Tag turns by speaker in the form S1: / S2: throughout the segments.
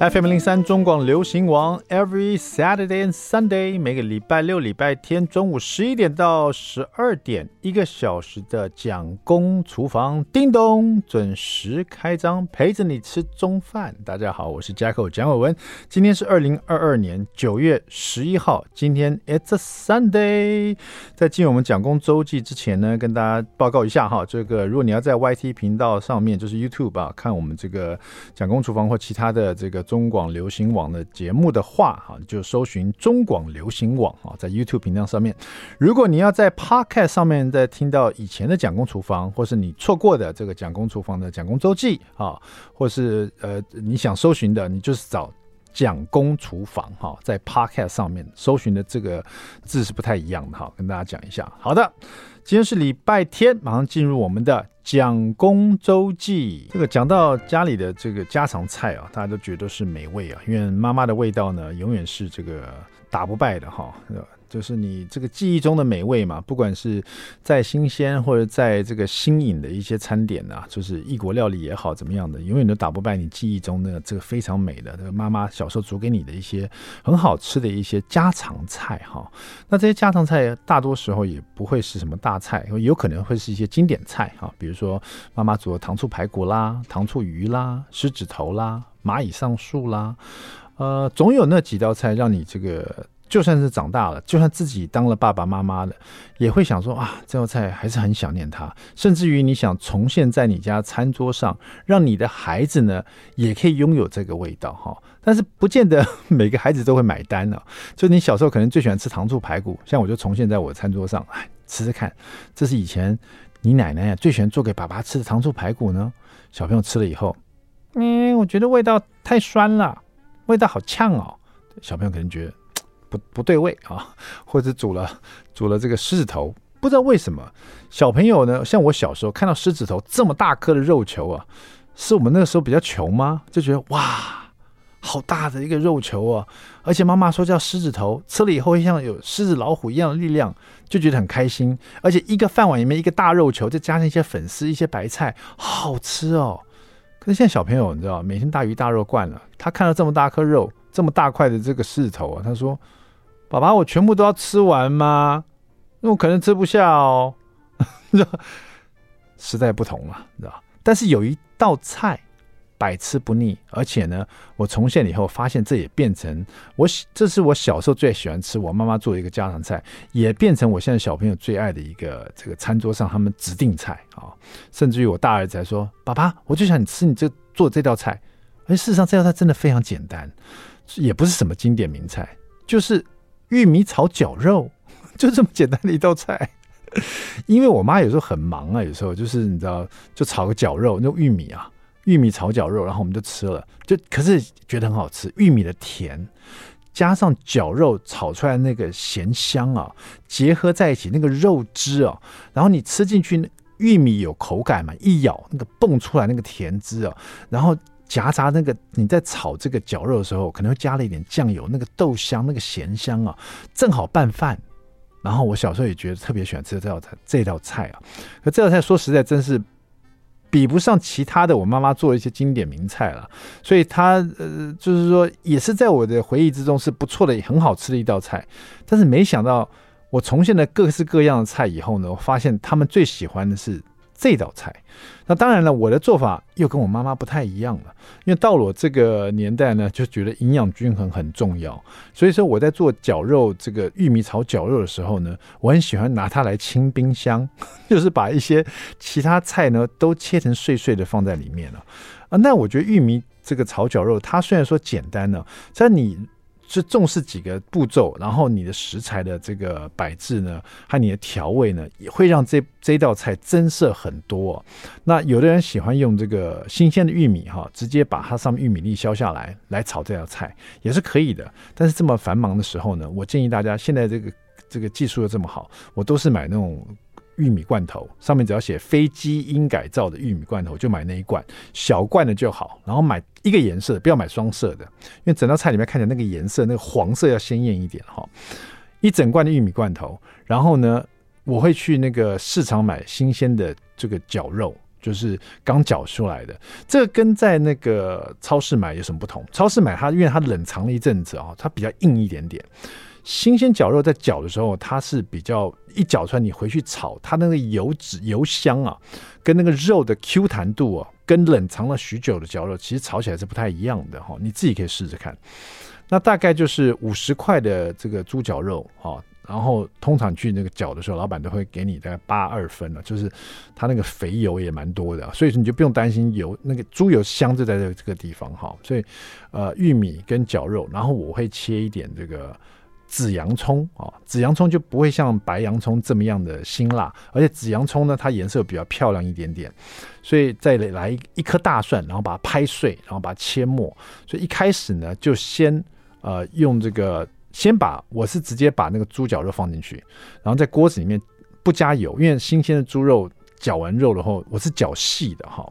S1: FM 零三中广流行王，Every Saturday and Sunday，每个礼拜六、礼拜天中午十一点到十二点，一个小时的蒋公厨房，叮咚，准时开张，陪着你吃中饭。大家好，我是 Jacko 蒋伟文，今天是二零二二年九月十一号，今天 It's a Sunday。在进入我们蒋公周记之前呢，跟大家报告一下哈，这个如果你要在 YT 频道上面，就是 YouTube 啊，看我们这个蒋公厨房或其他的这个。中广流行网的节目的话，哈，就搜寻中广流行网啊，在 YouTube 频道上面。如果你要在 Podcast 上面再听到以前的蒋公厨房，或是你错过的这个蒋公厨房的蒋公周记啊，或是呃你想搜寻的，你就是找蒋公厨房哈，在 Podcast 上面搜寻的这个字是不太一样的哈，跟大家讲一下。好的。今天是礼拜天，马上进入我们的蒋公周记。这个讲到家里的这个家常菜啊，大家都觉得是美味啊，因为妈妈的味道呢，永远是这个打不败的哈。就是你这个记忆中的美味嘛，不管是再新鲜或者在这个新颖的一些餐点啊，就是异国料理也好，怎么样的，永远都打不败你记忆中的这个非常美的，这个妈妈小时候煮给你的一些很好吃的一些家常菜哈。那这些家常菜大多时候也不会是什么大菜，有可能会是一些经典菜哈，比如说妈妈煮的糖醋排骨啦、糖醋鱼啦、狮子头啦、蚂蚁上树啦，呃，总有那几道菜让你这个。就算是长大了，就算自己当了爸爸妈妈了，也会想说啊，这道菜还是很想念它。甚至于你想重现在你家餐桌上，让你的孩子呢也可以拥有这个味道哈。但是不见得每个孩子都会买单呢。就你小时候可能最喜欢吃糖醋排骨，像我就重现在我餐桌上，哎，吃吃看，这是以前你奶奶最喜欢做给爸爸吃的糖醋排骨呢。小朋友吃了以后，嗯，我觉得味道太酸了，味道好呛哦。小朋友可能觉得。不不对味啊，或者煮了煮了这个狮子头，不知道为什么小朋友呢，像我小时候看到狮子头这么大颗的肉球啊，是我们那个时候比较穷吗？就觉得哇，好大的一个肉球啊！而且妈妈说叫狮子头，吃了以后会像有狮子老虎一样的力量，就觉得很开心。而且一个饭碗里面一个大肉球，再加上一些粉丝、一些白菜，好吃哦。可是现在小朋友你知道，每天大鱼大肉惯了，他看到这么大颗肉、这么大块的这个狮子头啊，他说。爸爸，我全部都要吃完吗？那我可能吃不下哦。时代不同了，你知道？但是有一道菜百吃不腻，而且呢，我重现了以后发现这也变成我，这是我小时候最喜欢吃，我妈妈做的一个家常菜，也变成我现在小朋友最爱的一个这个餐桌上他们指定菜啊。甚至于我大儿子还说：“爸爸，我就想你吃你这做这道菜。”而事实上，这道菜真的非常简单，也不是什么经典名菜，就是。玉米炒绞肉，就这么简单的一道菜。因为我妈有时候很忙啊，有时候就是你知道，就炒个绞肉，那玉米啊，玉米炒绞肉，然后我们就吃了，就可是觉得很好吃。玉米的甜加上绞肉炒出来那个咸香啊，结合在一起那个肉汁啊，然后你吃进去，玉米有口感嘛，一咬那个蹦出来那个甜汁啊，然后。夹杂那个你在炒这个绞肉的时候，可能会加了一点酱油，那个豆香、那个咸香啊，正好拌饭。然后我小时候也觉得特别喜欢吃这道菜，这道菜啊。可这道菜说实在，真是比不上其他的我妈妈做的一些经典名菜了。所以它呃，就是说也是在我的回忆之中是不错的，很好吃的一道菜。但是没想到我重现了各式各样的菜以后呢，我发现他们最喜欢的是。这道菜，那当然了，我的做法又跟我妈妈不太一样了。因为到了我这个年代呢，就觉得营养均衡很重要，所以说我在做绞肉这个玉米炒绞肉的时候呢，我很喜欢拿它来清冰箱，就是把一些其他菜呢都切成碎碎的放在里面了啊。那我觉得玉米这个炒绞肉，它虽然说简单呢，在你。是重视几个步骤，然后你的食材的这个摆置呢，和你的调味呢，也会让这这道菜增色很多。那有的人喜欢用这个新鲜的玉米哈，直接把它上面玉米粒削下来来炒这道菜也是可以的。但是这么繁忙的时候呢，我建议大家现在这个这个技术又这么好，我都是买那种。玉米罐头上面只要写非基因改造的玉米罐头，就买那一罐小罐的就好。然后买一个颜色，不要买双色的，因为整道菜里面看起来那个颜色，那个黄色要鲜艳一点哈。一整罐的玉米罐头，然后呢，我会去那个市场买新鲜的这个绞肉，就是刚绞出来的。这跟在那个超市买有什么不同？超市买它因为它冷藏了一阵子啊，它比较硬一点点。新鲜绞肉在绞的时候，它是比较一绞出来，你回去炒，它那个油脂油香啊，跟那个肉的 Q 弹度啊，跟冷藏了许久的绞肉其实炒起来是不太一样的哈。你自己可以试试看。那大概就是五十块的这个猪绞肉哈。然后通常去那个绞的时候，老板都会给你大概八二分了，就是它那个肥油也蛮多的，所以说你就不用担心油，那个猪油香就在这这个地方哈。所以呃，玉米跟绞肉，然后我会切一点这个紫洋葱啊，紫洋葱就不会像白洋葱这么样的辛辣，而且紫洋葱呢，它颜色比较漂亮一点点，所以再来一颗大蒜，然后把它拍碎，然后把它切末。所以一开始呢，就先呃用这个。先把我是直接把那个猪脚肉放进去，然后在锅子里面不加油，因为新鲜的猪肉绞完肉了后，我是绞细的哈，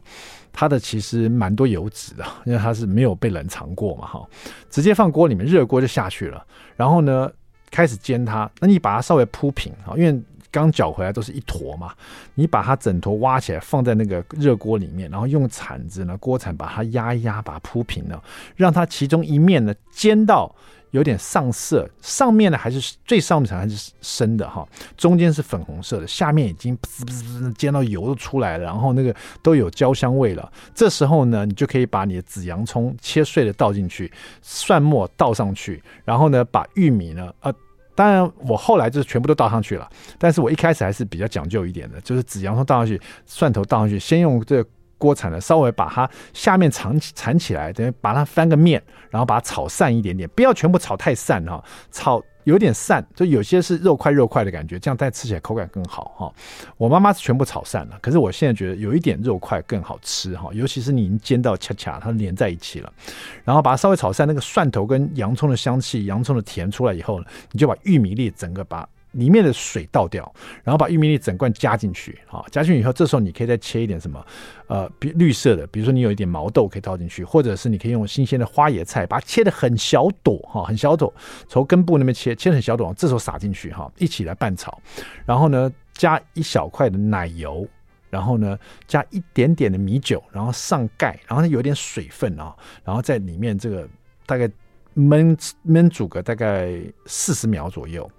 S1: 它的其实蛮多油脂的，因为它是没有被冷藏过嘛哈，直接放锅里面热锅就下去了，然后呢开始煎它，那你把它稍微铺平啊，因为刚搅回来都是一坨嘛，你把它整坨挖起来放在那个热锅里面，然后用铲子呢锅铲把它压一压，把它铺平了，让它其中一面呢煎到。有点上色，上面呢还是最上面还是深的哈，中间是粉红色的，下面已经滋滋滋煎到油都出来了，然后那个都有焦香味了。这时候呢，你就可以把你的紫洋葱切碎的倒进去，蒜末倒上去，然后呢，把玉米呢，呃，当然我后来就是全部都倒上去了，但是我一开始还是比较讲究一点的，就是紫洋葱倒上去，蒜头倒上去，先用这个。锅铲呢，稍微把它下面缠起缠起来，等于把它翻个面，然后把它炒散一点点，不要全部炒太散哈，炒有点散，就有些是肉块肉块的感觉，这样再吃起来口感更好哈。我妈妈是全部炒散了，可是我现在觉得有一点肉块更好吃哈，尤其是你已经煎到恰恰，它连在一起了，然后把它稍微炒散，那个蒜头跟洋葱的香气、洋葱的甜出来以后呢，你就把玉米粒整个把。里面的水倒掉，然后把玉米粒整罐加进去，好，加进去以后，这时候你可以再切一点什么，呃，比绿色的，比如说你有一点毛豆可以倒进去，或者是你可以用新鲜的花椰菜，把它切得很小朵，哈，很小朵，从根部那边切，切得很小朵，这时候撒进去，哈，一起来拌炒，然后呢，加一小块的奶油，然后呢，加一点点的米酒，然后上盖，然后有点水分啊，然后在里面这个大概焖焖煮个大概四十秒左右。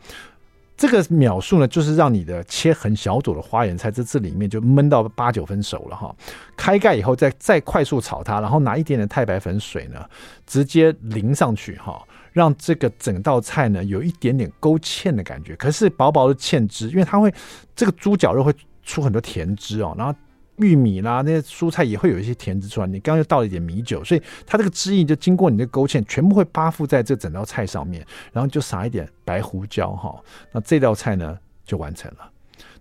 S1: 这个秒数呢，就是让你的切很小朵的花椰菜在这里面就焖到八九分熟了哈。开盖以后再再快速炒它，然后拿一点点太白粉水呢，直接淋上去哈，让这个整道菜呢有一点点勾芡的感觉，可是薄薄的芡汁，因为它会这个猪脚肉会出很多甜汁哦，然后。玉米啦，那些蔬菜也会有一些甜汁出来。你刚刚又倒了一点米酒，所以它这个汁液就经过你的勾芡，全部会扒附在这整道菜上面。然后就撒一点白胡椒哈，那这道菜呢就完成了。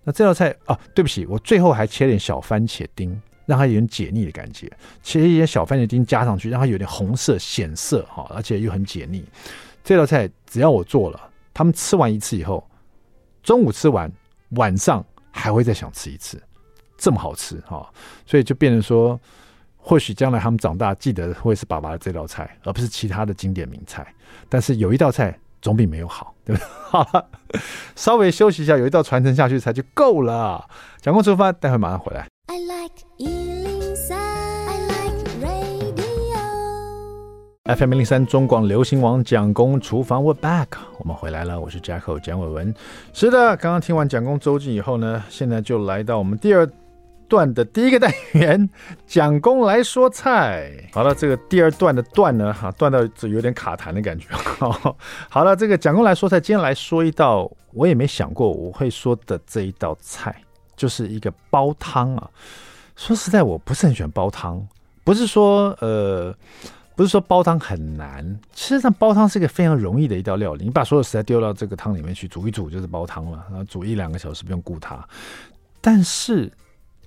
S1: 那这道菜啊，对不起，我最后还切点小番茄丁，让它有点解腻的感觉。切一些小番茄丁加上去，让它有点红色显色哈，而且又很解腻。这道菜只要我做了，他们吃完一次以后，中午吃完，晚上还会再想吃一次。这么好吃哈，所以就变成说，或许将来他们长大记得会是爸爸的这道菜，而不是其他的经典名菜。但是有一道菜总比没有好，对不对？好了，稍微休息一下，有一道传承下去才就够了。蒋公厨房，待会马上回来。I like FM 零零三中广流行王蒋公厨房，We're back，我们回来了，我是 Jacko 蒋伟文。是的，刚刚听完蒋公周记以后呢，现在就来到我们第二段的第一个单元，蒋公来说菜。好了，这个第二段的段呢，哈，段到这有点卡痰的感觉。好了，这个蒋公来说菜，今天来说一道我也没想过我会说的这一道菜，就是一个煲汤啊。说实在，我不是很喜欢煲汤，不是说呃。不是说煲汤很难，其实上煲汤是一个非常容易的一道料理。你把所有食材丢到这个汤里面去煮一煮，就是煲汤了。然后煮一两个小时不用顾它，但是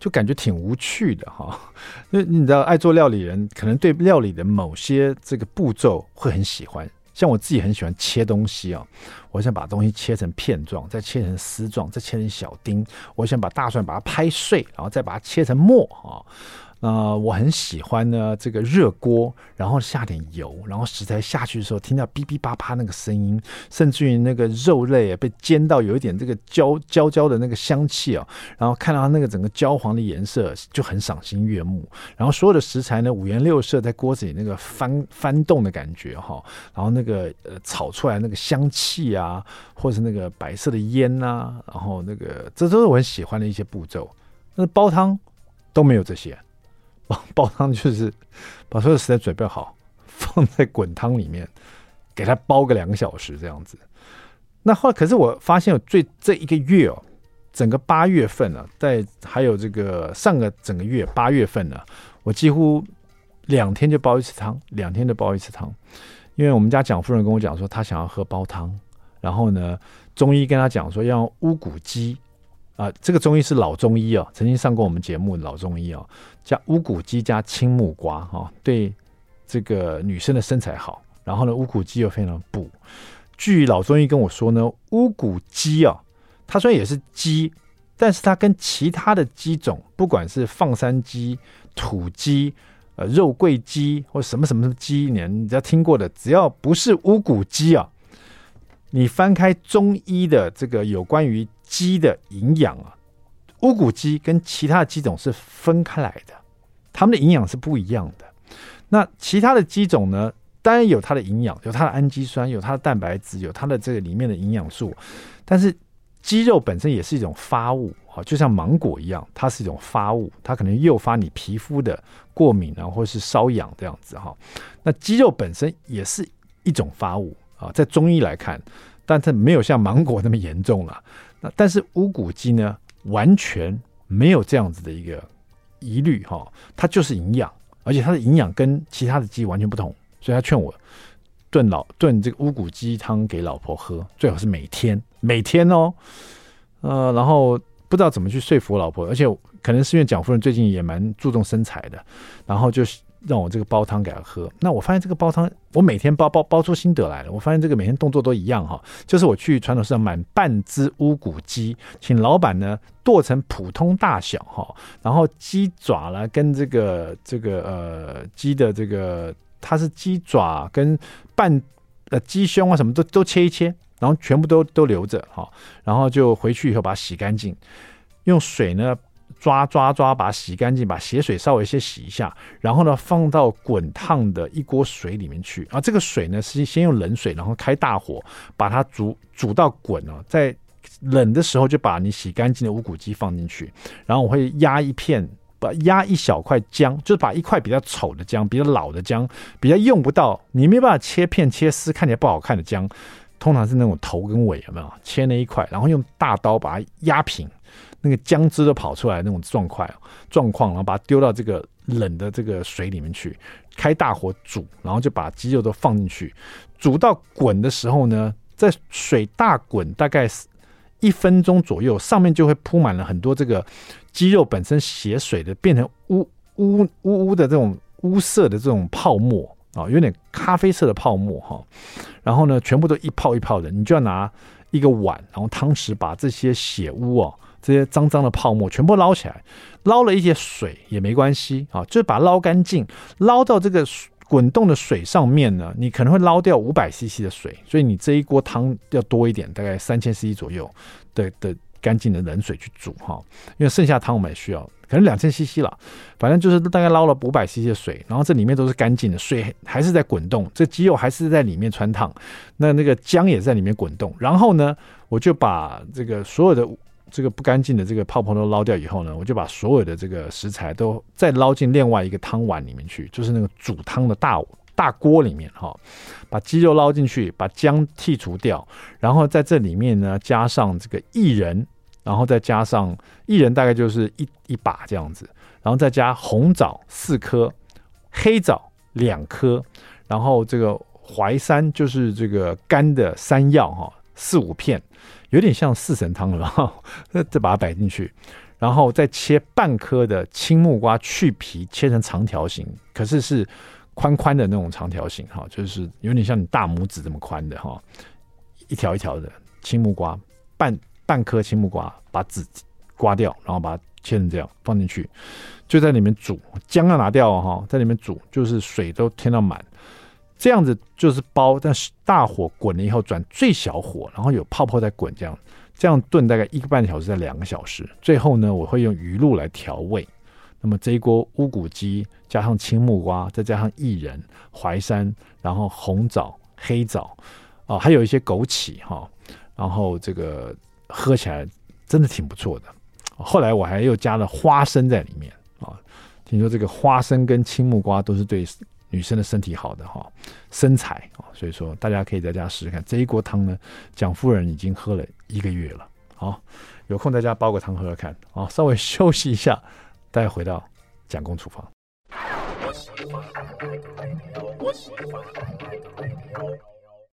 S1: 就感觉挺无趣的哈。因为你知道，爱做料理人可能对料理的某些这个步骤会很喜欢。像我自己很喜欢切东西啊，我想把东西切成片状，再切成丝状，再切成小丁。我想把大蒜把它拍碎，然后再把它切成末啊。呃，我很喜欢呢，这个热锅，然后下点油，然后食材下去的时候，听到哔哔叭叭那个声音，甚至于那个肉类啊被煎到有一点这个焦焦焦的那个香气啊，然后看到它那个整个焦黄的颜色，就很赏心悦目。然后所有的食材呢，五颜六色在锅子里那个翻翻动的感觉哈，然后那个呃炒出来那个香气啊，或者是那个白色的烟呐、然后那个这都是我很喜欢的一些步骤。那煲汤都没有这些。煲 汤就是把所有食材准备好，放在滚汤里面，给它煲个两个小时这样子。那后来可是我发现，最这一个月哦，整个八月份呢、啊，在还有这个上个整个月八月份呢、我几乎两天就煲一次汤，两天就煲一次汤。因为我们家蒋夫人跟我讲说，她想要喝煲汤，然后呢，中医跟她讲说要乌骨鸡。啊，这个中医是老中医哦，曾经上过我们节目的老中医哦，加乌骨鸡加青木瓜哈、哦，对这个女生的身材好。然后呢，乌骨鸡又非常补。据老中医跟我说呢，乌骨鸡啊，它虽然也是鸡，但是它跟其他的鸡种，不管是放山鸡、土鸡、呃肉桂鸡或什么什么鸡，你你只要听过的，只要不是乌骨鸡啊，你翻开中医的这个有关于。鸡的营养啊，乌骨鸡跟其他的鸡种是分开来的，它们的营养是不一样的。那其他的鸡种呢，当然有它的营养，有它的氨基酸，有它的蛋白质，有它的这个里面的营养素。但是鸡肉本身也是一种发物，好，就像芒果一样，它是一种发物，它可能诱发你皮肤的过敏啊，或是瘙痒这样子哈。那鸡肉本身也是一种发物啊，在中医来看，但它没有像芒果那么严重了。那但是乌骨鸡呢，完全没有这样子的一个疑虑哈，它就是营养，而且它的营养跟其他的鸡完全不同，所以他劝我炖老炖这个乌骨鸡汤给老婆喝，最好是每天每天哦，呃，然后不知道怎么去说服老婆，而且可能是因为蒋夫人最近也蛮注重身材的，然后就是。让我这个煲汤给他喝，那我发现这个煲汤，我每天煲煲煲出心得来了。我发现这个每天动作都一样哈，就是我去传统市场买半只乌骨鸡，请老板呢剁成普通大小哈，然后鸡爪呢跟这个这个呃鸡的这个它是鸡爪跟半呃鸡胸啊什么都都切一切，然后全部都都留着哈，然后就回去以后把它洗干净，用水呢。抓抓抓，把它洗干净，把血水稍微先洗一下，然后呢，放到滚烫的一锅水里面去。啊，这个水呢是先用冷水，然后开大火把它煮煮到滚哦，在冷的时候就把你洗干净的乌骨鸡放进去，然后我会压一片，把压一小块姜，就是把一块比较丑的姜，比较老的姜，比较用不到，你没办法切片切丝，看起来不好看的姜，通常是那种头跟尾，有没有？切那一块，然后用大刀把它压平。那个姜汁都跑出来那种状况状况，然后把它丢到这个冷的这个水里面去，开大火煮，然后就把鸡肉都放进去，煮到滚的时候呢，在水大滚大概一分钟左右，上面就会铺满了很多这个鸡肉本身血水的变成乌乌乌乌的这种乌色的这种泡沫啊，有点咖啡色的泡沫哈，然后呢，全部都一泡一泡的，你就要拿一个碗，然后汤匙把这些血污哦。这些脏脏的泡沫全部捞起来，捞了一些水也没关系啊，就是把它捞干净，捞到这个滚动的水上面呢，你可能会捞掉五百 CC 的水，所以你这一锅汤要多一点，大概三千 CC 左右的的干净的冷水去煮哈，因为剩下汤我们也需要，可能两千 CC 了，反正就是大概捞了五百 CC 的水，然后这里面都是干净的水，还是在滚动，这鸡肉还是在里面穿烫，那那个姜也在里面滚动，然后呢，我就把这个所有的。这个不干净的这个泡泡都捞掉以后呢，我就把所有的这个食材都再捞进另外一个汤碗里面去，就是那个煮汤的大大锅里面哈，把鸡肉捞进去，把姜剔除掉，然后在这里面呢加上这个薏仁，然后再加上薏仁大概就是一一把这样子，然后再加红枣四颗，黑枣两颗，然后这个淮山就是这个干的山药哈四五片。有点像四神汤了哈，再把它摆进去，然后再切半颗的青木瓜，去皮切成长条形，可是是宽宽的那种长条形哈，就是有点像你大拇指这么宽的哈，一条一条的青木瓜，半半颗青木瓜，把籽刮掉，然后把它切成这样放进去，就在里面煮，姜要拿掉哈，在里面煮，就是水都添到满，这样子就是煲，但是大火滚了以后转最小火，然后有泡泡在滚，这样这样炖大概一个半小时到两个小时，最后呢，我会用鱼露来调味。那么这一锅乌骨鸡加上青木瓜，再加上薏仁、淮山，然后红枣、黑枣，啊，还有一些枸杞哈，然后这个喝起来真的挺不错的。后来我还又加了花生在里面啊，听说这个花生跟青木瓜都是对女生的身体好的哈，身材啊，所以说大家可以在家试试看。这一锅汤呢，蒋夫人已经喝了一个月了。好，有空在家煲个汤喝喝看啊，稍微休息一下。再回到蒋公厨房。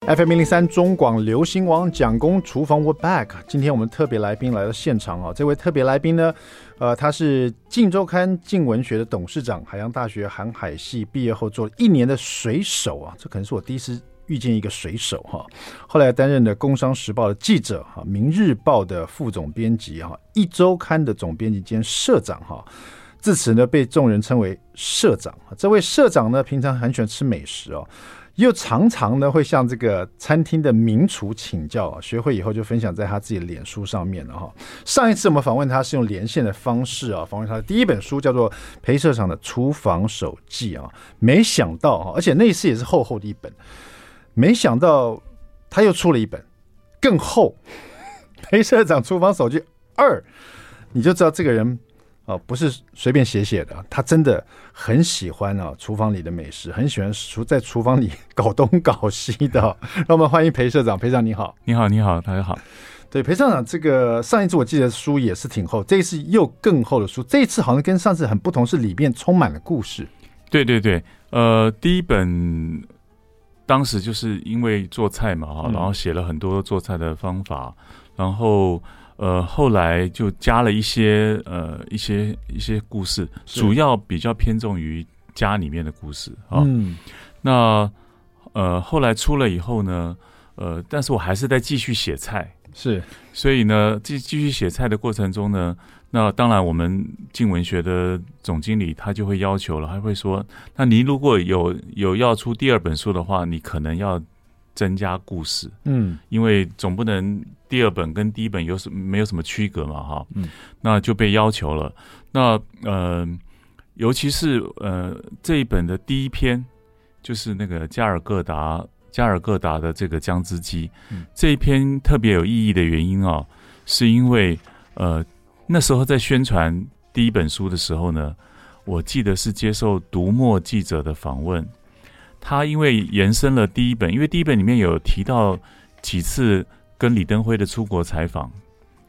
S1: FM 一零三中广流行网蒋公厨房，We're back。今天我们特别来宾来到现场啊，这位特别来宾呢，呃，他是《镜周刊》镜文学的董事长，海洋大学航海系毕业后做了一年的水手啊，这可能是我第一次遇见一个水手哈。后来担任了《工商时报》的记者哈，《明日报》的副总编辑哈，《一周刊》的总编辑兼社长哈。自此呢，被众人称为社长。这位社长呢，平常很喜欢吃美食哦。又常常呢会向这个餐厅的名厨请教，啊学会以后就分享在他自己的脸书上面了哈。上一次我们访问他是用连线的方式啊，访问他的第一本书叫做《裴社长的厨房手记》啊，没想到啊，而且那一次也是厚厚的一本，没想到他又出了一本更厚，《裴社长厨房手记二》，你就知道这个人。哦，不是随便写写的，他真的很喜欢啊，厨房里的美食，很喜欢厨在厨房里 搞东搞西的。让我们欢迎裴社长，裴社长你好，
S2: 你好，你好，大家好。
S1: 对，裴社长，这个上一次我记得书也是挺厚，这一次又更厚的书，这一次好像跟上次很不同，是里面充满了故事。
S2: 对对对，呃，第一本当时就是因为做菜嘛哈，然后写了很多做菜的方法，嗯、然后。呃，后来就加了一些呃一些一些故事，主要比较偏重于家里面的故事啊。嗯，那呃后来出了以后呢，呃，但是我还是在继续写菜，
S1: 是，
S2: 所以呢，继继续写菜的过程中呢，那当然我们静文学的总经理他就会要求了，他会说，那你如果有有要出第二本书的话，你可能要。增加故事，嗯，因为总不能第二本跟第一本有什没有什么区隔嘛，哈，嗯，那就被要求了。那呃，尤其是呃这一本的第一篇，就是那个加尔各答加尔各答的这个姜汁鸡，嗯，这一篇特别有意义的原因啊，是因为呃那时候在宣传第一本书的时候呢，我记得是接受读墨记者的访问。他因为延伸了第一本，因为第一本里面有提到几次跟李登辉的出国采访，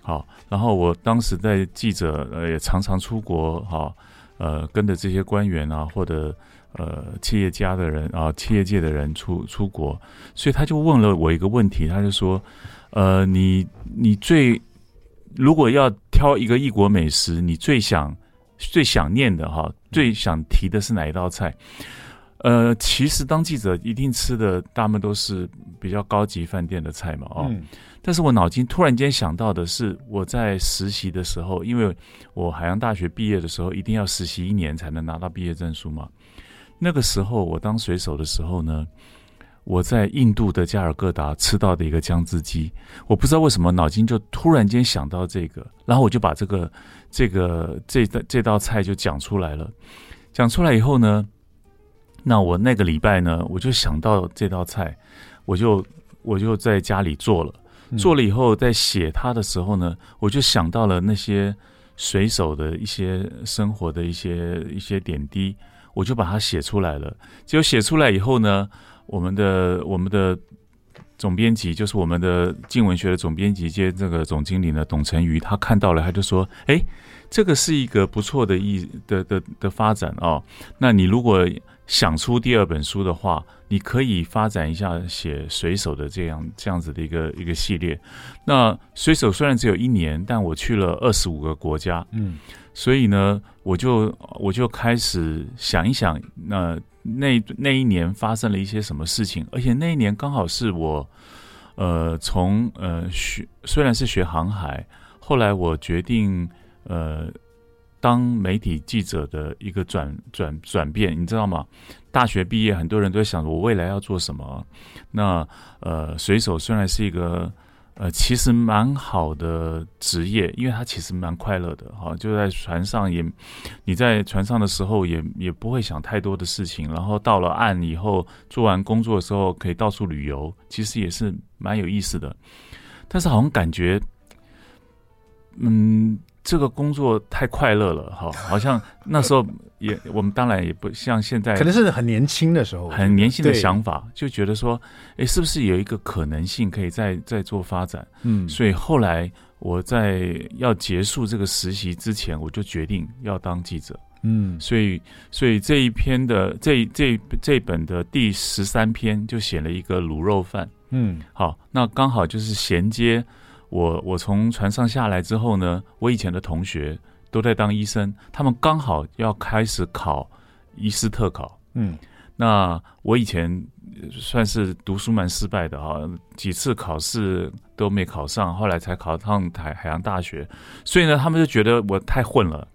S2: 好，然后我当时在记者呃也常常出国，哈，呃跟着这些官员啊或者呃企业家的人啊企业界的人出出国，所以他就问了我一个问题，他就说，呃你你最如果要挑一个异国美食，你最想最想念的哈，最想提的是哪一道菜？呃，其实当记者一定吃的大部分都是比较高级饭店的菜嘛，哦，嗯、但是我脑筋突然间想到的是，我在实习的时候，因为我海洋大学毕业的时候一定要实习一年才能拿到毕业证书嘛。那个时候我当水手的时候呢，我在印度的加尔各答吃到的一个姜汁鸡，我不知道为什么脑筋就突然间想到这个，然后我就把这个这个这这道菜就讲出来了。讲出来以后呢，那我那个礼拜呢，我就想到这道菜，我就我就在家里做了。做了以后，在写它的时候呢，我就想到了那些水手的一些生活的一些一些点滴，我就把它写出来了。结果写出来以后呢，我们的我们的总编辑，就是我们的静文学的总编辑兼这个总经理呢，董成瑜，他看到了，他就说：“哎，这个是一个不错的意的的的，的发展哦。那你如果……”想出第二本书的话，你可以发展一下写水手的这样这样子的一个一个系列。那水手虽然只有一年，但我去了二十五个国家，嗯，所以呢，我就我就开始想一想，那那那一年发生了一些什么事情，而且那一年刚好是我，呃，从呃学虽然是学航海，后来我决定呃当媒体记者的一个转转转变，你知道吗？大学毕业，很多人都在想我未来要做什么。那呃，水手虽然是一个呃，其实蛮好的职业，因为他其实蛮快乐的哈，就在船上也，你在船上的时候也也不会想太多的事情，然后到了岸以后，做完工作的时候可以到处旅游，其实也是蛮有意思的。但是好像感觉，嗯。这个工作太快乐了，哈，好像那时候也，我们当然也不像现在，
S1: 可能是很年轻的时候，
S2: 很年轻的想法，就觉得说，哎，是不是有一个可能性可以再再做发展？嗯，所以后来我在要结束这个实习之前，我就决定要当记者。嗯，所以所以这一篇的这这这本的第十三篇就写了一个卤肉饭。嗯，好，那刚好就是衔接。我我从船上下来之后呢，我以前的同学都在当医生，他们刚好要开始考医师特考。嗯，那我以前算是读书蛮失败的啊，几次考试都没考上，后来才考上台海洋大学，所以呢，他们就觉得我太混了，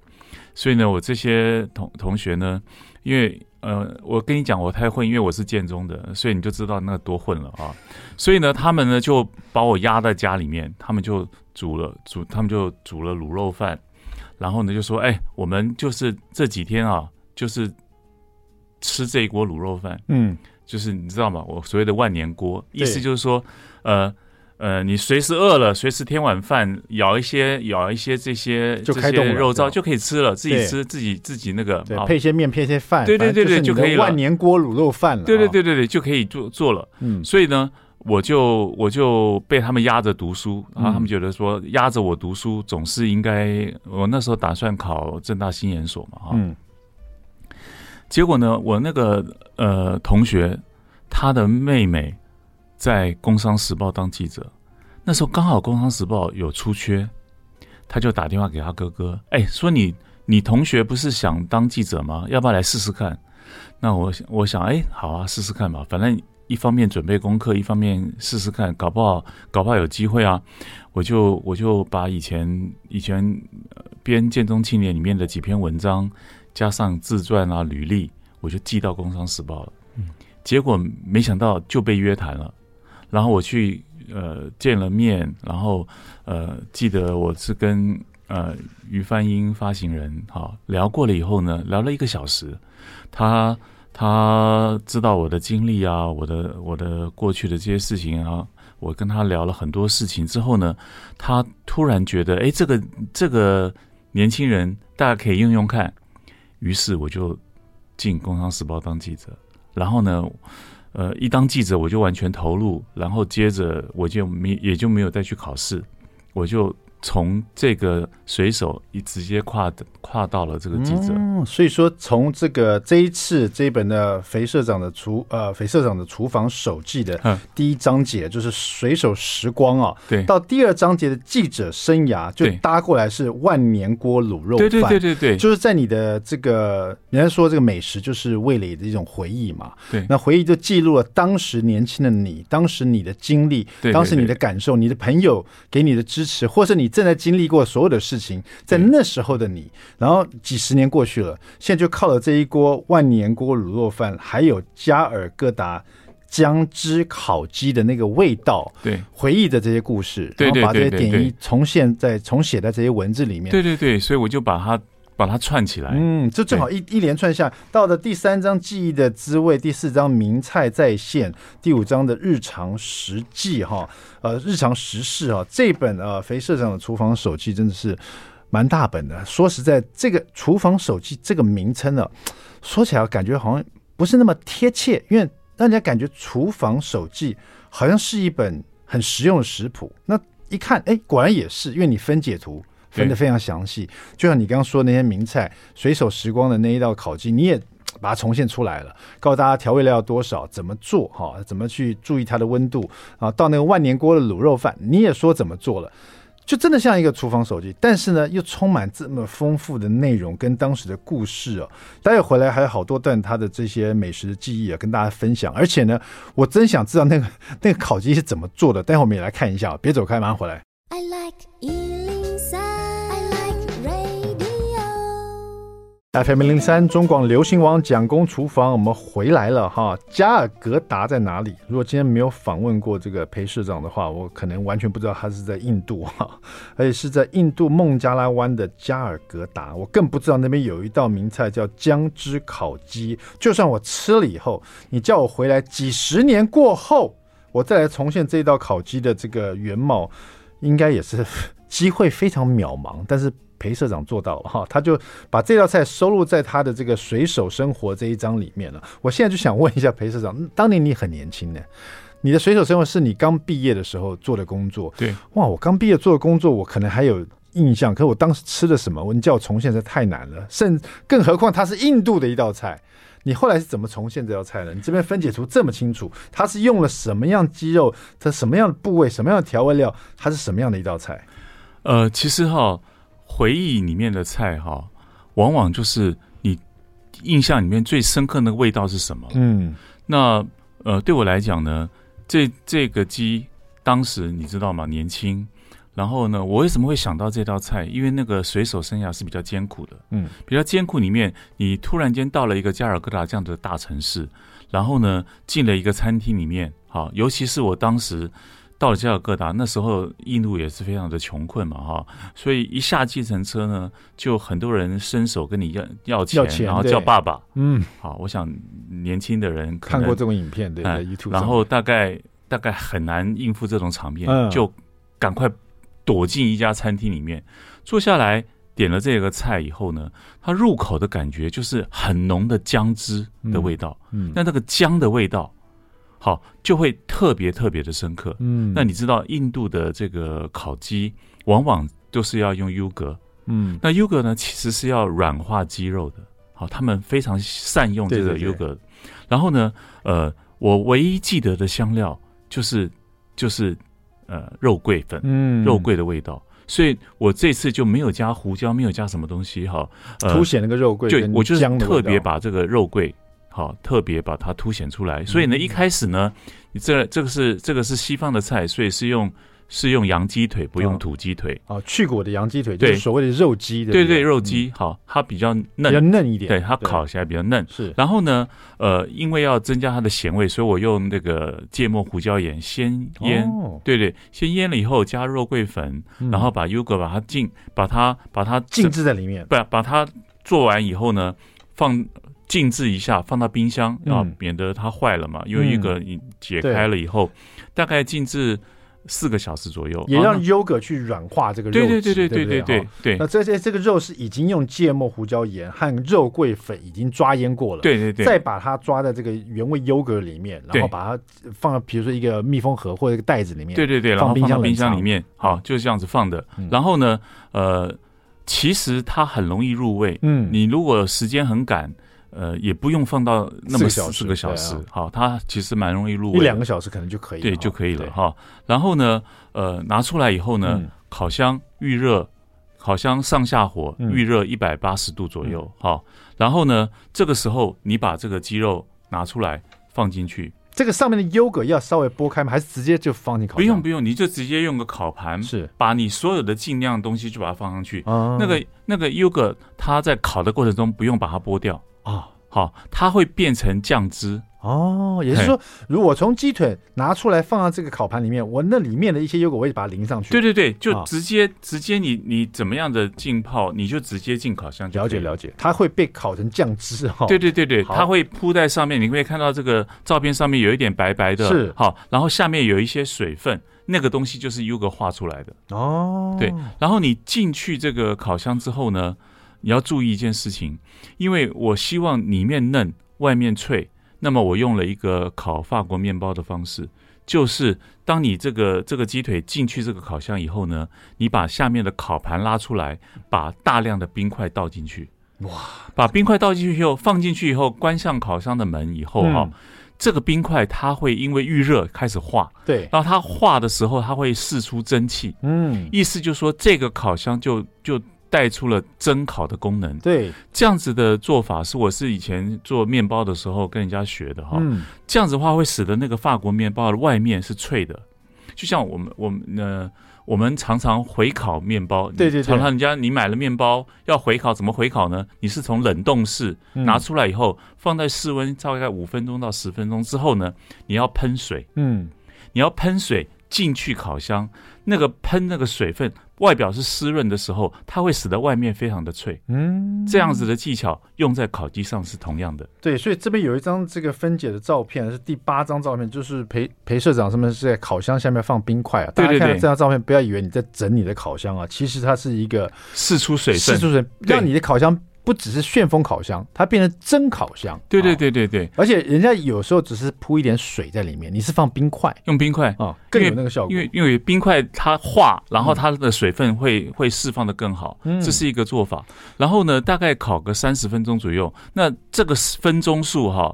S2: 所以呢，我这些同同学呢，因为。呃，我跟你讲，我太混，因为我是建中的，所以你就知道那多混了啊。所以呢，他们呢就把我压在家里面，他们就煮了煮，他们就煮了卤肉饭，然后呢就说：“哎，我们就是这几天啊，就是吃这一锅卤肉饭。”嗯，就是你知道吗？我所谓的万年锅，意思就是说，呃。呃，你随时饿了，随时添碗饭，舀一些，舀一些这些
S1: 就开动
S2: 肉燥就可以吃了，自己吃自己自己那个，
S1: 配些面，配些饭，
S2: 对对对对，就可以
S1: 万年锅卤肉饭了，
S2: 对对对对对，就可以做做了。嗯，所以呢，我就我就被他们压着读书，然后他们觉得说压着我读书总是应该，我那时候打算考正大新研所嘛，哈，嗯，结果呢，我那个呃同学他的妹妹。在《工商时报》当记者，那时候刚好《工商时报》有出缺，他就打电话给他哥哥，哎，说你你同学不是想当记者吗？要不要来试试看？那我我想，哎，好啊，试试看吧。反正一方面准备功课，一方面试试看，搞不好搞不好有机会啊。我就我就把以前以前编《建中青年》里面的几篇文章，加上自传啊、履历，我就寄到《工商时报》了。嗯，结果没想到就被约谈了。然后我去呃见了面，然后呃记得我是跟呃于翻英发行人哈聊过了以后呢，聊了一个小时，他他知道我的经历啊，我的我的过去的这些事情啊，我跟他聊了很多事情之后呢，他突然觉得哎这个这个年轻人大家可以用用看，于是我就进《工商时报》当记者，然后呢。呃，一当记者我就完全投入，然后接着我就没也就没有再去考试，我就。从这个水手一直接跨跨到了这个记者，
S1: 嗯，所以说从这个这一次这一本的肥社长的厨呃肥社长的厨房手记的第一章节就是水手时光啊，
S2: 对，
S1: 到第二章节的记者生涯就搭过来是万年锅卤肉饭，
S2: 对对对对对，
S1: 就是在你的这个人家说这个美食就是味蕾的一种回忆嘛，
S2: 对，
S1: 那回忆就记录了当时年轻的你，当时你的经历，当时你的感受，你的朋友给你的支持，或是你。正在经历过所有的事情，在那时候的你，然后几十年过去了，现在就靠了这一锅万年锅卤肉饭，还有加尔各答姜汁烤鸡的那个味道，
S2: 对，
S1: 回忆的这些故事，然后把这些点一重现在重写在这些文字里面，
S2: 对对对，所以我就把它。把它串起来，
S1: 嗯，就正好一一连串下，到了第三章记忆的滋味，第四章名菜再现，第五章的日常实记哈，呃，日常时事哈，这本呃肥社长的厨房手记真的是蛮大本的。说实在，这个厨房手记这个名称呢，说起来感觉好像不是那么贴切，因为让人家感觉厨房手记好像是一本很实用的食谱。那一看，哎，果然也是，因为你分解图。分得非常详细，就像你刚刚说的那些名菜，水手时光的那一道烤鸡，你也把它重现出来了，告诉大家调味料要多少，怎么做哈，怎么去注意它的温度啊。到那个万年锅的卤肉饭，你也说怎么做了，就真的像一个厨房手机，但是呢，又充满这么丰富的内容跟当时的故事哦。待会回来还有好多段他的这些美食的记忆啊，跟大家分享。而且呢，我真想知道那个那个烤鸡是怎么做的。待会我们也来看一下，别走开，马上回来。I like FM 零三中广流行网蒋公厨房，我们回来了哈。加尔各答在哪里？如果今天没有访问过这个裴社长的话，我可能完全不知道他是在印度哈，而且是在印度孟加拉湾的加尔各答。我更不知道那边有一道名菜叫姜汁烤鸡。就算我吃了以后，你叫我回来几十年过后，我再来重现这道烤鸡的这个原貌，应该也是 机会非常渺茫。但是。裴社长做到了哈，他就把这道菜收录在他的这个水手生活这一章里面了。我现在就想问一下裴社长，当年你很年轻呢，你的水手生活是你刚毕业的时候做的工作？
S2: 对，
S1: 哇，我刚毕业做的工作，我可能还有印象，可是我当时吃的什么？你叫我重现，这太难了。甚更何况它是印度的一道菜，你后来是怎么重现这道菜的？你这边分解出这么清楚，它是用了什么样鸡肉？它什么样的部位？什么样的调味料？它是什么样的一道菜？
S2: 呃，其实哈。回忆里面的菜哈，往往就是你印象里面最深刻的味道是什么？嗯，那呃，对我来讲呢，这这个鸡当时你知道吗？年轻，然后呢，我为什么会想到这道菜？因为那个水手生涯是比较艰苦的，嗯，比较艰苦里面，你突然间到了一个加尔各答这样的大城市，然后呢，进了一个餐厅里面，好，尤其是我当时。到了加尔各答，那时候印度也是非常的穷困嘛，哈，所以一下计程车呢，就很多人伸手跟你要要钱，要钱然后叫爸爸，嗯，好，我想年轻的人
S1: 看过这种影片，对，
S2: 然后大概大概很难应付这种场面，嗯、就赶快躲进一家餐厅里面。坐下来，点了这个菜以后呢，它入口的感觉就是很浓的姜汁的味道，嗯，那、嗯、那个姜的味道。好，就会特别特别的深刻。嗯，那你知道印度的这个烤鸡往往都是要用优格。嗯，那优格呢，其实是要软化鸡肉的。好，他们非常善用这个优格。对对对。然后呢，呃，我唯一记得的香料就是就是呃肉桂粉，嗯，肉桂的味道。所以我这次就没有加胡椒，没有加什么东西哈，
S1: 呃、凸显那个肉桂。
S2: 就我就是特别把这个肉桂。好，特别把它凸显出来。所以呢，一开始呢，你这这个是这个是西方的菜，所以是用是用羊鸡腿，不用土鸡腿。
S1: 哦，去骨的羊鸡腿，就是所谓的肉鸡
S2: 的。对对，肉鸡。好，它比较嫩，
S1: 比较嫩一点。
S2: 对，它烤起来比较嫩。是。然后呢，呃，因为要增加它的咸味，所以我用那个芥末胡椒盐先腌。对对，先腌了以后加肉桂粉，然后把优格把它浸，把它把它
S1: 静置在里面。
S2: 不，把它做完以后呢，放。静置一下，放到冰箱啊，免得它坏了嘛。因为一个你解开了以后，大概静置四个小时左右，
S1: 也让优格去软化这个肉。对
S2: 对对对对对对对。
S1: 那这些这个肉是已经用芥末胡椒盐和肉桂粉已经抓腌过了。
S2: 对对对。
S1: 再把它抓在这个原味优格里面，然后把它放到比如说一个密封盒或者一个袋子里面。
S2: 对对对，然后放冰箱冰箱里面，好，就是这样子放的。然后呢，呃，其实它很容易入味。嗯，你如果时间很赶。呃，也不用放到那么四个小时，好，它其实蛮容易入味，
S1: 一两个小时可能就可以，
S2: 对，就可以了哈。然后呢，呃，拿出来以后呢，烤箱预热，烤箱上下火预热一百八十度左右，好。然后呢，这个时候你把这个鸡肉拿出来放进去，
S1: 这个上面的优格要稍微剥开吗？还是直接就放进烤箱？
S2: 不用不用，你就直接用个烤盘，是把你所有的尽量东西就把它放上去。那个那个优格，它在烤的过程中不用把它剥掉。啊、哦，好，它会变成酱汁
S1: 哦。也就是说，如果从鸡腿拿出来放到这个烤盘里面，我那里面的一些优格我也把它淋上去。
S2: 对对对，就直接、哦、直接你你怎么样的浸泡，你就直接进烤箱。
S1: 了解了解，它会被烤成酱汁 哈。
S2: 对对对对，它会铺在上面，你可以看到这个照片上面有一点白白的，是好，然后下面有一些水分，那个东西就是优格化出来的哦。对，然后你进去这个烤箱之后呢，你要注意一件事情，因为我希望里面嫩，外面脆。那么我用了一个烤法国面包的方式，就是当你这个这个鸡腿进去这个烤箱以后呢，你把下面的烤盘拉出来，把大量的冰块倒进去。哇！把冰块倒进去以后，放进去以后，关上烤箱的门以后哈，嗯、这个冰块它会因为预热开始化。对。然后它化的时候，它会释出蒸汽。嗯。意思就是说，这个烤箱就就。带出了蒸烤的功能，对，这样子的做法是我是以前做面包的时候跟人家学的哈，嗯，这样子的话会使得那个法国面包的外面是脆的，就像我们我们呃我们常常回烤面包，
S1: 对对对，
S2: 常常人家你买了面包要回烤，怎么回烤呢？你是从冷冻室拿出来以后，嗯、放在室温大概五分钟到十分钟之后呢，你要喷水，嗯，你要喷水进去烤箱，那个喷那个水分。外表是湿润的时候，它会使得外面非常的脆。嗯，这样子的技巧用在烤鸡上是同样的。
S1: 对，所以这边有一张这个分解的照片，是第八张照片，就是裴裴社长他们是在烤箱下面放冰块啊。大家看这张照片，不要以为你在整你的烤箱啊，其实它是一个
S2: 释出水分，
S1: 释出水，让你的烤箱。不只是旋风烤箱，它变成蒸烤箱。
S2: 对对对对对，
S1: 而且人家有时候只是铺一点水在里面，你是放冰块，
S2: 用冰块
S1: 啊，更有那个效果。
S2: 因为因为冰块它化，然后它的水分会、嗯、会释放的更好，这是一个做法。然后呢，大概烤个三十分钟左右，那这个分钟数哈，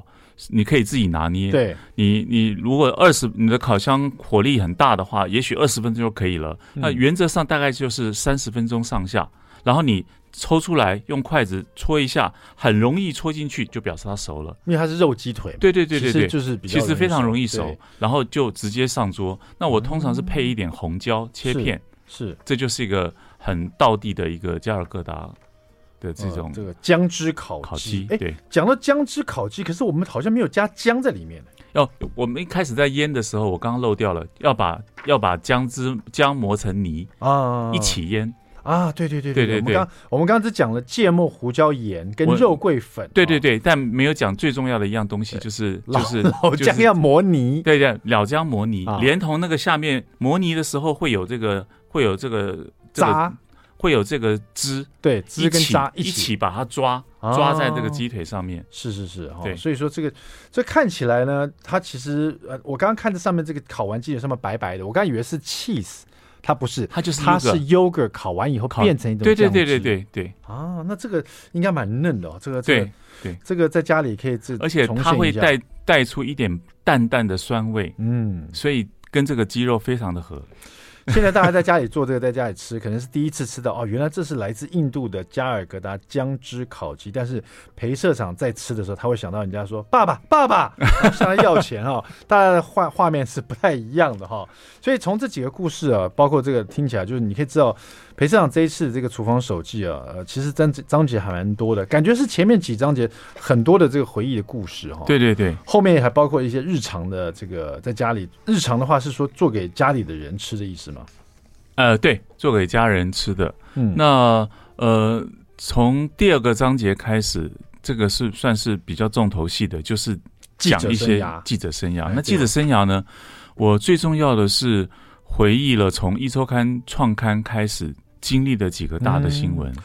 S2: 你可以自己拿捏。
S1: 对，
S2: 你你如果二十，你的烤箱火力很大的话，也许二十分钟就可以了。那原则上大概就是三十分钟上下，然后你。抽出来，用筷子戳一下，很容易戳进去，就表示它熟了。
S1: 因为它是肉鸡腿，
S2: 对对对对对，
S1: 就是
S2: 其实非常容易熟，然后就直接上桌。那我通常是配一点红椒切片，是，这就是一个很道地的一个加尔各答的这种
S1: 这个姜汁烤
S2: 烤鸡。
S1: 对，讲到姜汁烤鸡，可是我们好像没有加姜在里面。
S2: 要我们一开始在腌的时候，我刚刚漏掉了，要把要把姜汁姜磨成泥啊，一起腌。
S1: 啊，对对对对对，我们刚我们刚刚只讲了芥末、胡椒、盐跟肉桂粉，
S2: 对对对，但没有讲最重要的一样东西，就是就是
S1: 老 姜要磨泥，
S2: 对对，老姜磨泥，连同那个下面磨泥的时候会有这个会有这个
S1: 渣，
S2: 会有这个汁，
S1: 对，汁跟渣
S2: 一起把它抓抓在这个鸡腿上面，
S1: 是是是，对，所以说这个这看起来呢，它其实呃，我刚刚看这上面这个烤完鸡腿上面白白的，我刚以为是 cheese。它不是，
S2: 它就是
S1: 它是 yogurt 烤完以后变成一种酱汁。
S2: 对对对对对对。
S1: 啊，那这个应该蛮嫩的哦。这个对对，这个在家里可以自，
S2: 而且它会带带出一点淡淡的酸味。嗯，所以跟这个鸡肉非常的合。
S1: 现在大家在家里做这个，在家里吃，可能是第一次吃到哦，原来这是来自印度的加尔各答姜汁烤鸡。但是裴社长在吃的时候，他会想到人家说：“爸爸，爸爸，向他要钱哈、哦。”大家的画画面是不太一样的哈、哦。所以从这几个故事啊，包括这个听起来，就是你可以知道。裴社长这一次这个厨房手记啊，呃，其实章章节还蛮多的，感觉是前面几章节很多的这个回忆的故事哈。
S2: 对对对，
S1: 后面还包括一些日常的这个在家里日常的话是说做给家里的人吃的意思吗？
S2: 呃，对，做给家人吃的。嗯，那呃，从第二个章节开始，这个是算是比较重头戏的，就是讲一些记者生涯。那记者生涯呢，我最重要的是回忆了从一周刊创刊开始。经历的几个大的新闻，嗯，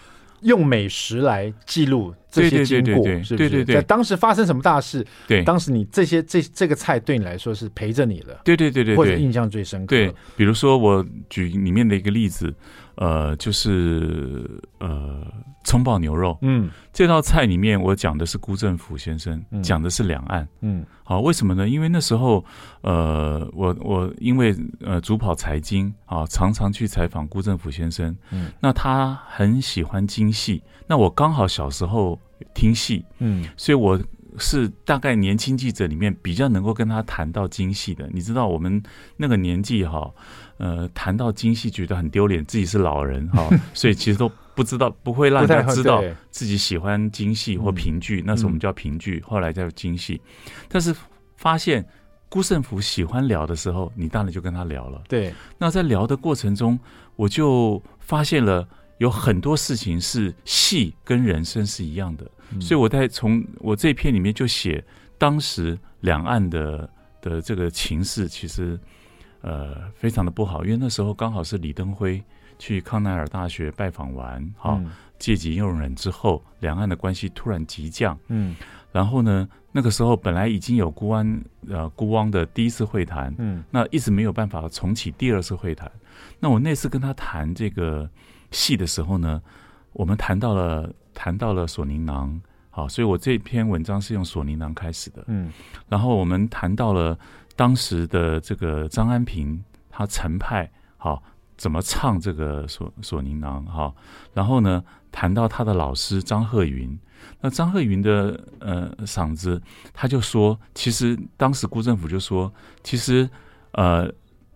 S1: 用美食来记录这些经过，是不是？在当时发生什么大事？
S2: 对，
S1: 当时你这些这这个菜对你来说是陪着你的，
S2: 对对对对，
S1: 或者印象最深刻。
S2: 对，比如说我举里面的一个例子。呃，就是呃，葱爆牛肉。嗯，这道菜里面我讲的是辜振甫先生，嗯、讲的是两岸。嗯，好，为什么呢？因为那时候，呃，我我因为呃主跑财经啊，常常去采访辜振甫先生。嗯，那他很喜欢京戏，那我刚好小时候听戏，嗯，所以我是大概年轻记者里面比较能够跟他谈到京戏的。你知道我们那个年纪哈。呃，谈到京戏觉得很丢脸，自己是老人 哈，所以其实都不知道，不会让大家知道自己喜欢京戏或评剧，那时候我们叫评剧，后来叫京戏。但是发现辜胜福喜欢聊的时候，你当然就跟他聊了。
S1: 对，
S2: 那在聊的过程中，我就发现了有很多事情是戏跟人生是一样的，所以我在从我这篇里面就写当时两岸的的这个情势，其实。呃，非常的不好，因为那时候刚好是李登辉去康奈尔大学拜访完，好、嗯、借机用人之后，两岸的关系突然急降。嗯，然后呢，那个时候本来已经有孤安呃孤汪的第一次会谈，嗯，那一直没有办法重启第二次会谈。那我那次跟他谈这个戏的时候呢，我们谈到了谈到了索尼囊，好，所以我这篇文章是用索尼囊开始的。嗯，然后我们谈到了。当时的这个张安平，他陈派好怎么唱这个索索宁囊哈？然后呢，谈到他的老师张鹤云，那张鹤云的呃嗓子，他就说，其实当时辜振甫就说，其实呃，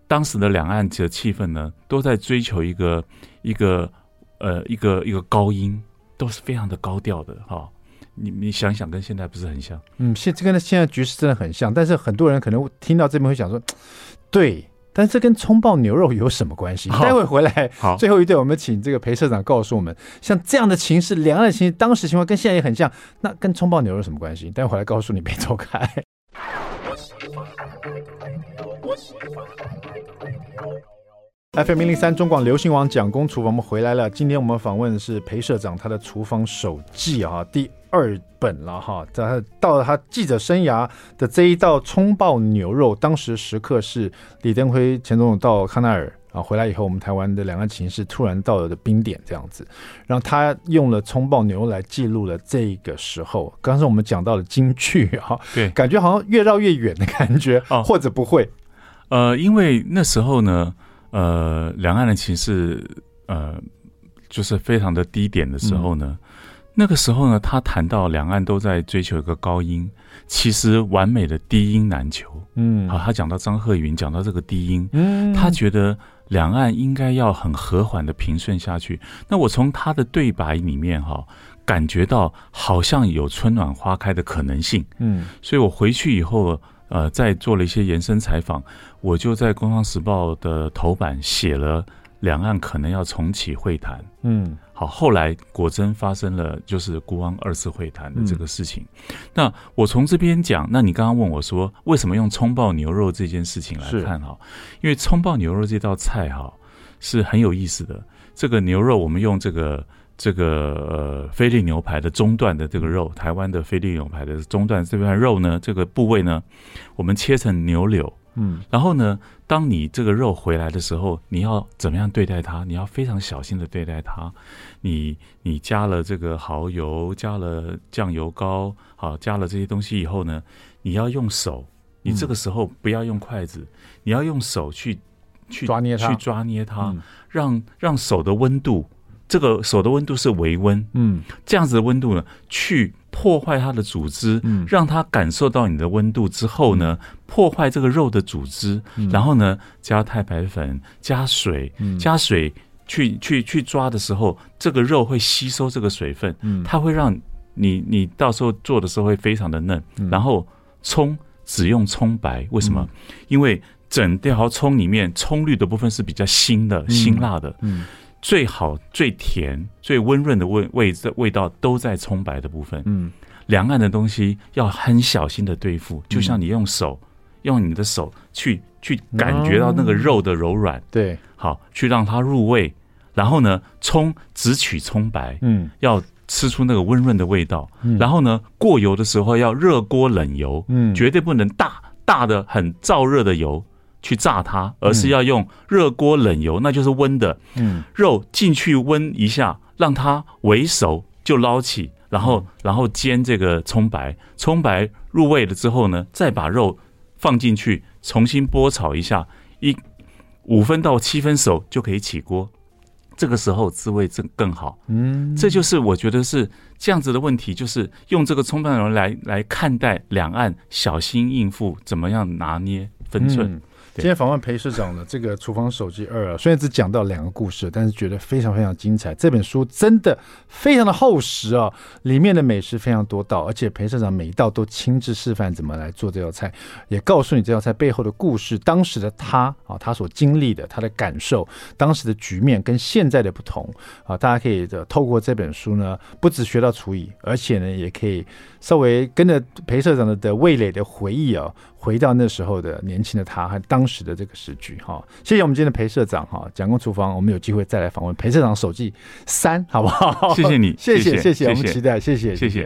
S2: 当时的两岸的气氛呢，都在追求一个一个呃一个一个高音，都是非常的高调的哈。你你想想，跟现在不是很像？
S1: 嗯，现这跟现在局势真的很像。但是很多人可能听到这边会想说，对。但是这跟葱爆牛肉有什么关系？待会回来，好，最后一对，我们请这个裴社长告诉我们，像这样的情势，两岸的情势，当时情况跟现在也很像，那跟葱爆牛肉有什么关系？待会回来告诉你，别走开。FM 零零三中广流行网蒋公厨房，我们回来了。今天我们访问的是裴社长，他的厨房手记啊，第二本了哈。在他到了他记者生涯的这一道葱爆牛肉，当时时刻是李登辉前总统到康奈尔啊回来以后，我们台湾的两岸情势突然到了的冰点这样子，然后他用了葱爆牛肉来记录了这个时候。刚才我们讲到了京剧哈，
S2: 对，
S1: 感觉好像越绕越远的感觉，哦，或者不会，
S2: 呃，因为那时候呢。呃，两岸的情势，呃，就是非常的低点的时候呢，嗯、那个时候呢，他谈到两岸都在追求一个高音，其实完美的低音难求。嗯，好，他讲到张鹤云，讲到这个低音，嗯，他觉得两岸应该要很和缓的平顺下去。那我从他的对白里面哈，感觉到好像有春暖花开的可能性。嗯，所以我回去以后。呃，再做了一些延伸采访，我就在《工商时报》的头版写了两岸可能要重启会谈。嗯，好，后来果真发生了，就是辜汪二次会谈的这个事情。嗯、那我从这边讲，那你刚刚问我说，为什么用葱爆牛肉这件事情来看哈？因为葱爆牛肉这道菜哈是很有意思的。这个牛肉，我们用这个。这个呃，菲力牛排的中段的这个肉，台湾的菲力牛排的中段这块肉呢，这个部位呢，我们切成牛柳，嗯，然后呢，当你这个肉回来的时候，你要怎么样对待它？你要非常小心的对待它。你你加了这个蚝油，加了酱油膏，好，加了这些东西以后呢，你要用手，你这个时候不要用筷子，你要用手去去
S1: 抓捏它，
S2: 去抓捏它，让让手的温度。这个手的温度是微温，嗯，这样子的温度呢，去破坏它的组织，嗯，让它感受到你的温度之后呢，破坏这个肉的组织，然后呢，加太白粉，加水，加水去去去抓的时候，这个肉会吸收这个水分，嗯，它会让你你到时候做的时候会非常的嫩。然后葱只用葱白，为什么？因为整条葱里面葱绿的部分是比较辛的，辛辣的，嗯。最好、最甜、最温润的味味味道都在葱白的部分。嗯，两岸的东西要很小心的对付，就像你用手，嗯、用你的手去去感觉到那个肉的柔软。对、嗯，好，去让它入味。然后呢，葱只取葱白。嗯，要吃出那个温润的味道。嗯，然后呢，过油的时候要热锅冷油。嗯，绝对不能大大的很燥热的油。去炸它，而是要用热锅冷油，那就是温的。嗯，肉进去温一下，让它微熟就捞起，然后然后煎这个葱白，葱白入味了之后呢，再把肉放进去，重新拨炒一下，一五分到七分熟就可以起锅。这个时候滋味更更好。嗯，这就是我觉得是这样子的问题，就是用这个葱爆牛肉来来看待两岸，小心应付，怎么样拿捏分寸。
S1: 今天访问裴社长的这个厨房手机二啊，虽然只讲到两个故事，但是觉得非常非常精彩。这本书真的非常的厚实啊，里面的美食非常多道，而且裴社长每一道都亲自示范怎么来做这道菜，也告诉你这道菜背后的故事，当时的他啊，他所经历的他的感受，当时的局面跟现在的不同啊，大家可以的透过这本书呢，不止学到厨艺，而且呢，也可以稍微跟着裴社长的的味蕾的回忆啊。回到那时候的年轻的他和当时的这个时局哈，谢谢我们今天的裴社长哈，蒋公厨房，我们有机会再来访问裴社长手记三，好不好？
S2: 谢谢你，
S1: 谢谢谢谢，我们期待，谢谢谢谢。